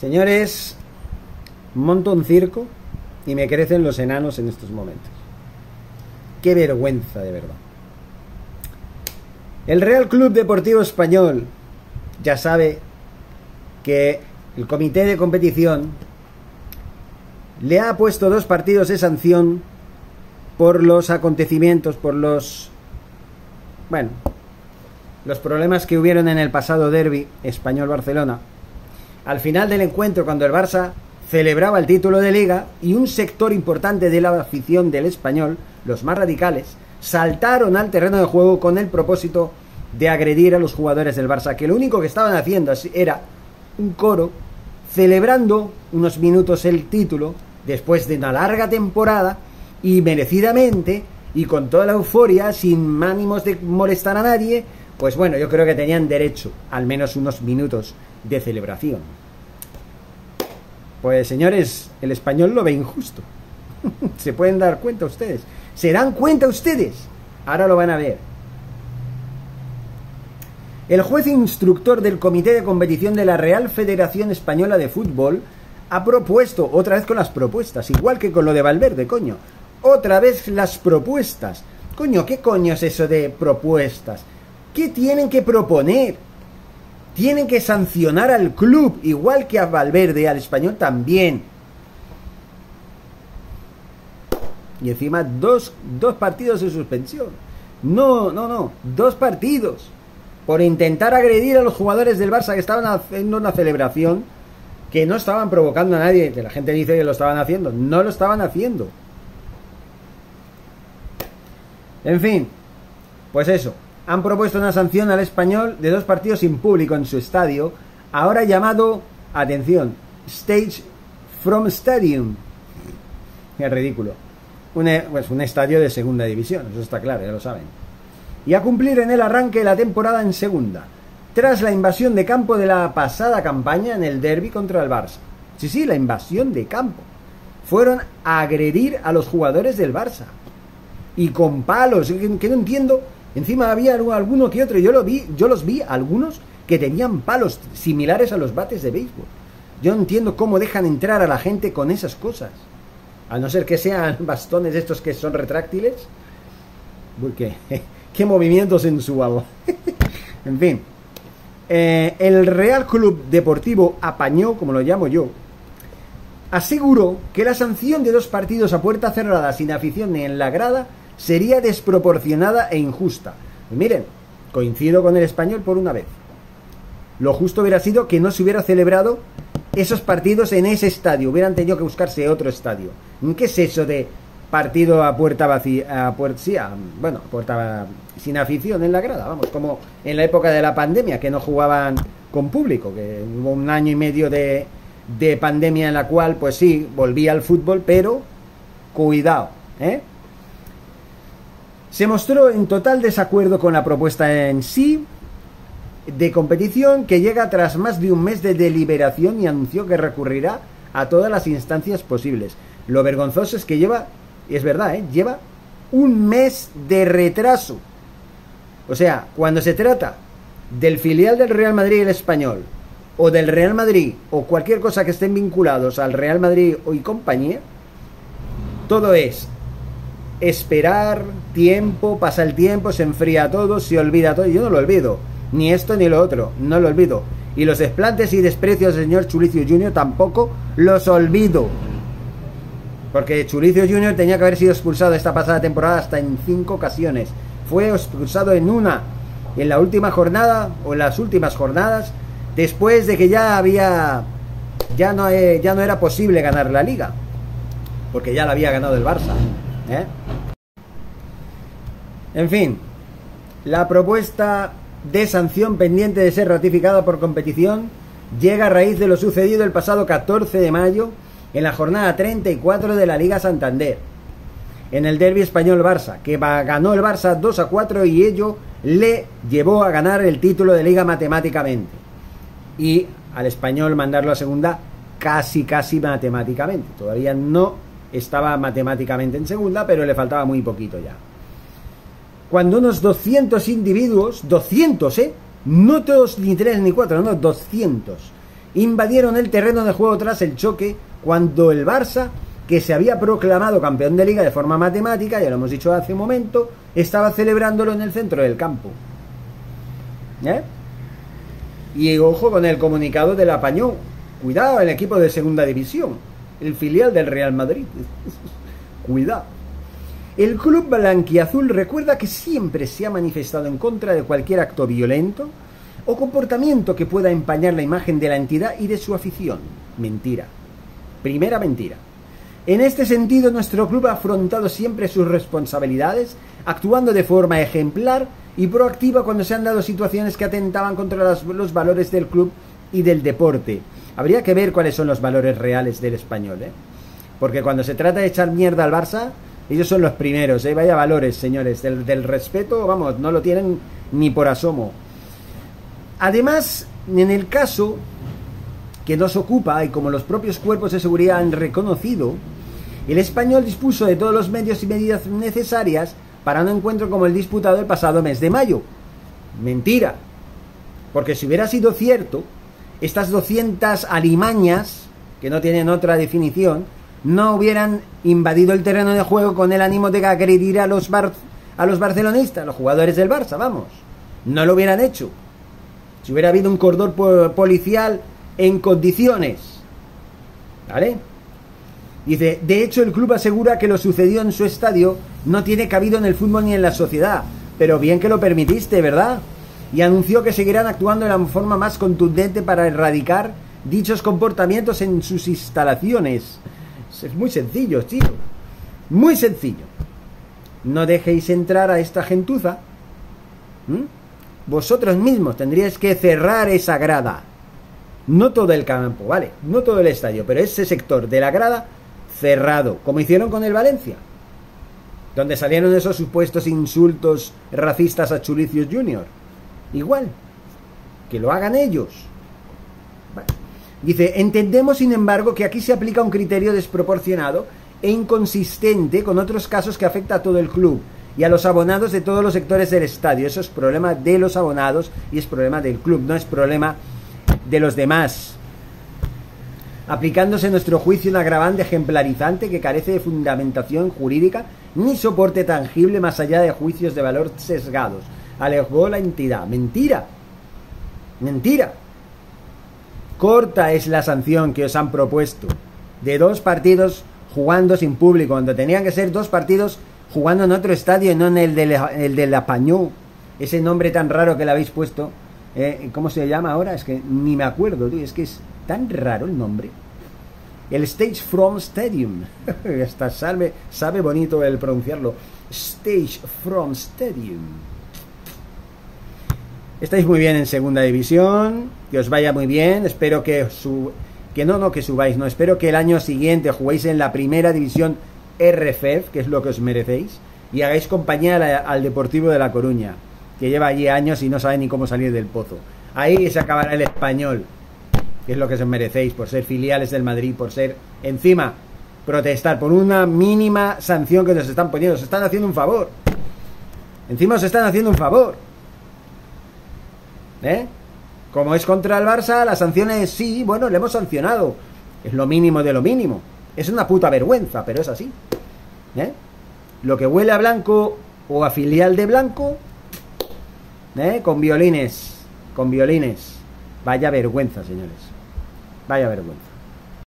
Señores, monto un circo y me crecen los enanos en estos momentos. Qué vergüenza, de verdad. El Real Club Deportivo Español ya sabe que el comité de competición le ha puesto dos partidos de sanción por los acontecimientos, por los... Bueno, los problemas que hubieron en el pasado derby español-Barcelona. Al final del encuentro, cuando el Barça celebraba el título de liga y un sector importante de la afición del español, los más radicales, saltaron al terreno de juego con el propósito de agredir a los jugadores del Barça, que lo único que estaban haciendo era un coro celebrando unos minutos el título después de una larga temporada y merecidamente y con toda la euforia, sin ánimos de molestar a nadie, pues bueno, yo creo que tenían derecho al menos unos minutos de celebración. Pues señores, el español lo ve injusto. Se pueden dar cuenta ustedes. ¿Se dan cuenta ustedes? Ahora lo van a ver. El juez instructor del Comité de Competición de la Real Federación Española de Fútbol ha propuesto, otra vez con las propuestas, igual que con lo de Valverde, coño, otra vez las propuestas. Coño, ¿qué coño es eso de propuestas? ¿Qué tienen que proponer? Tienen que sancionar al club, igual que a Valverde, al español también. Y encima dos, dos partidos de suspensión. No, no, no, dos partidos. Por intentar agredir a los jugadores del Barça que estaban haciendo una celebración que no estaban provocando a nadie. Que la gente dice que lo estaban haciendo. No lo estaban haciendo. En fin, pues eso han propuesto una sanción al español de dos partidos sin público en su estadio, ahora llamado, atención, Stage from Stadium. Es ridículo. Un, pues un estadio de segunda división, eso está claro, ya lo saben. Y a cumplir en el arranque de la temporada en segunda, tras la invasión de campo de la pasada campaña en el derby contra el Barça. Sí, sí, la invasión de campo. Fueron a agredir a los jugadores del Barça. Y con palos, que no entiendo Encima había alguno que otro, yo lo vi, yo los vi algunos que tenían palos similares a los bates de béisbol. Yo no entiendo cómo dejan entrar a la gente con esas cosas. A no ser que sean bastones estos que son retráctiles. Porque, qué movimientos en su agua. en fin. Eh, el Real Club Deportivo Apañó, como lo llamo yo, aseguró que la sanción de dos partidos a puerta cerrada sin afición ni en la grada sería desproporcionada e injusta. miren, coincido con el español por una vez. Lo justo hubiera sido que no se hubiera celebrado esos partidos en ese estadio, hubieran tenido que buscarse otro estadio. ¿Qué es eso de partido a puerta vacía, a puerta, sí, bueno, puerta sin afición en la grada, vamos, como en la época de la pandemia, que no jugaban con público, que hubo un año y medio de, de pandemia en la cual, pues sí, volvía al fútbol, pero cuidado, ¿eh? Se mostró en total desacuerdo con la propuesta en sí de competición que llega tras más de un mes de deliberación y anunció que recurrirá a todas las instancias posibles. Lo vergonzoso es que lleva, y es verdad, ¿eh? lleva un mes de retraso. O sea, cuando se trata del filial del Real Madrid el español, o del Real Madrid, o cualquier cosa que estén vinculados al Real Madrid y compañía, todo es esperar, tiempo, pasa el tiempo, se enfría todo, se olvida todo. Yo no lo olvido, ni esto ni lo otro, no lo olvido. Y los desplantes y desprecios del señor Chulicio Jr. tampoco los olvido. Porque Chulicio Jr. tenía que haber sido expulsado esta pasada temporada hasta en cinco ocasiones. Fue expulsado en una, en la última jornada o en las últimas jornadas, después de que ya había, ya no, eh, ya no era posible ganar la liga. Porque ya la había ganado el Barça. ¿Eh? En fin, la propuesta de sanción pendiente de ser ratificada por competición llega a raíz de lo sucedido el pasado 14 de mayo en la jornada 34 de la Liga Santander, en el derby español Barça, que ganó el Barça 2 a 4 y ello le llevó a ganar el título de liga matemáticamente. Y al español mandarlo a segunda casi, casi matemáticamente. Todavía no estaba matemáticamente en segunda, pero le faltaba muy poquito ya. Cuando unos 200 individuos, 200, ¿eh? No todos ni tres ni cuatro, no, 200 invadieron el terreno de juego tras el choque cuando el Barça, que se había proclamado campeón de liga de forma matemática, ya lo hemos dicho hace un momento, estaba celebrándolo en el centro del campo. ¿Eh? Y ojo con el comunicado de la Pañó. Cuidado, el equipo de segunda división, el filial del Real Madrid. Cuidado. El club blanquiazul recuerda que siempre se ha manifestado en contra de cualquier acto violento o comportamiento que pueda empañar la imagen de la entidad y de su afición. Mentira. Primera mentira. En este sentido, nuestro club ha afrontado siempre sus responsabilidades, actuando de forma ejemplar y proactiva cuando se han dado situaciones que atentaban contra los, valores del club y del deporte. Habría que ver cuáles son los valores reales del español, ¿eh? Porque cuando se trata de echar mierda al Barça, ellos son los primeros, ¿eh? Vaya valores, señores. Del, respeto, vamos, no lo tienen ni por asomo. Además, en el caso que nos ocupa, y como los propios cuerpos de seguridad han reconocido, el español dispuso de todos los medios y medidas necesarias para un encuentro como el disputado el pasado mes de mayo. Mentira. Porque si hubiera sido cierto, estas 200 alimañas, que no tienen otra definición, no hubieran invadido el terreno de juego con el ánimo de agredir a los, a los barcelonistas, a los jugadores del Barça, vamos. No lo hubieran hecho. Si hubiera habido un cordón policial en condiciones. ¿Vale? Dice, de hecho el club asegura que lo sucedió en su estadio no tiene cabido en el fútbol ni en la sociedad. Pero bien que lo permitiste, ¿verdad? Y anunció que seguirán actuando de la forma más contundente para erradicar dichos comportamientos en sus instalaciones. Es muy sencillo, tío. Muy sencillo. No dejéis entrar a esta gentuza. Vosotros mismos tendríais que cerrar esa grada. No todo el campo, ¿vale? No todo el estadio, pero ese sector de la grada cerrado, como hicieron con el Valencia, donde salieron esos supuestos insultos racistas a Chulicios Junior. Igual, que lo hagan ellos. Dice, entendemos sin embargo que aquí se aplica un criterio desproporcionado e inconsistente con otros casos que afecta a todo el club y a los abonados de todos los sectores del estadio. Eso es problema de los abonados y es problema del club, no es problema de los demás aplicándose en nuestro juicio un agravante ejemplarizante que carece de fundamentación jurídica ni soporte tangible más allá de juicios de valor sesgados. Alegó la entidad. Mentira. Mentira. Corta es la sanción que os han propuesto. De dos partidos jugando sin público, cuando tenían que ser dos partidos jugando en otro estadio y no en el de, el la Pañú. Ese nombre tan raro que le habéis puesto. Eh, ¿Cómo se llama ahora? Es que ni me acuerdo, Es que es tan raro el nombre. El Stage From Stadium. Hasta sabe bonito el pronunciarlo. Stage From Stadium. Estáis muy bien en segunda división. Que os vaya muy bien. Espero que su, que no, no que subáis, no. Espero que el año siguiente juguéis en la primera división RFEF, que es lo que os merecéis, y hagáis compañía al Deportivo de La Coruña, que lleva allí años y no sabe ni cómo salir del pozo. Ahí se acabará el español que es lo que os merecéis por ser filiales del Madrid, por ser encima protestar por una mínima sanción que nos están poniendo. Se están haciendo un favor. Encima os están haciendo un favor. ¿Eh? Como es contra el Barça, la sanción es sí, bueno, le hemos sancionado. Es lo mínimo de lo mínimo. Es una puta vergüenza, pero es así. ¿Eh? Lo que huele a blanco o a filial de blanco, ¿eh? con violines, con violines. Vaya vergüenza, señores. Vaya vergüenza.